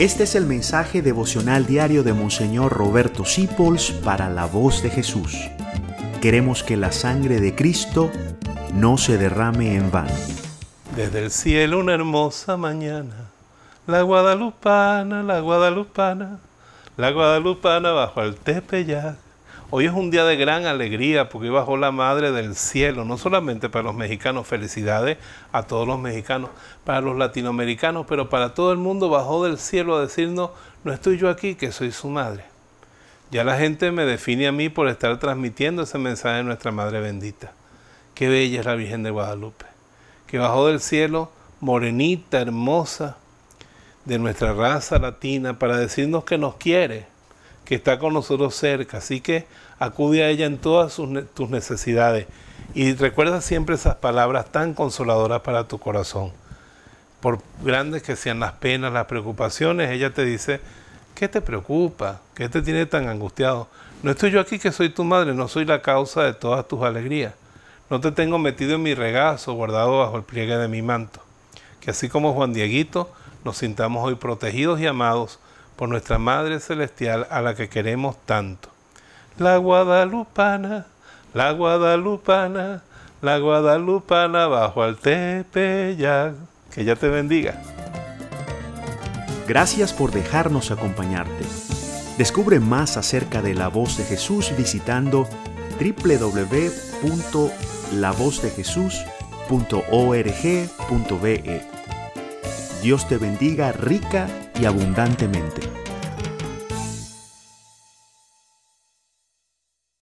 Este es el mensaje devocional diario de Monseñor Roberto Sipols para la voz de Jesús. Queremos que la sangre de Cristo no se derrame en vano. Desde el cielo una hermosa mañana, la guadalupana, la guadalupana, la guadalupana bajo el tepeyac Hoy es un día de gran alegría porque bajó la Madre del Cielo, no solamente para los mexicanos, felicidades a todos los mexicanos, para los latinoamericanos, pero para todo el mundo bajó del cielo a decirnos, no estoy yo aquí, que soy su madre. Ya la gente me define a mí por estar transmitiendo ese mensaje de nuestra Madre bendita. Qué bella es la Virgen de Guadalupe, que bajó del cielo morenita, hermosa, de nuestra raza latina, para decirnos que nos quiere, que está con nosotros cerca. Así que acude a ella en todas tus necesidades. Y recuerda siempre esas palabras tan consoladoras para tu corazón. Por grandes que sean las penas, las preocupaciones, ella te dice, ¿qué te preocupa? ¿Qué te tiene tan angustiado? No estoy yo aquí que soy tu madre, no soy la causa de todas tus alegrías. No te tengo metido en mi regazo, guardado bajo el pliegue de mi manto. Que así como Juan Dieguito, nos sintamos hoy protegidos y amados por nuestra Madre Celestial a la que queremos tanto. La Guadalupana, la Guadalupana, la Guadalupana bajo al Tepeyac. Que ella te bendiga. Gracias por dejarnos acompañarte. Descubre más acerca de la voz de Jesús visitando www.lavozdejesús.org.be. Dios te bendiga rica y abundantemente.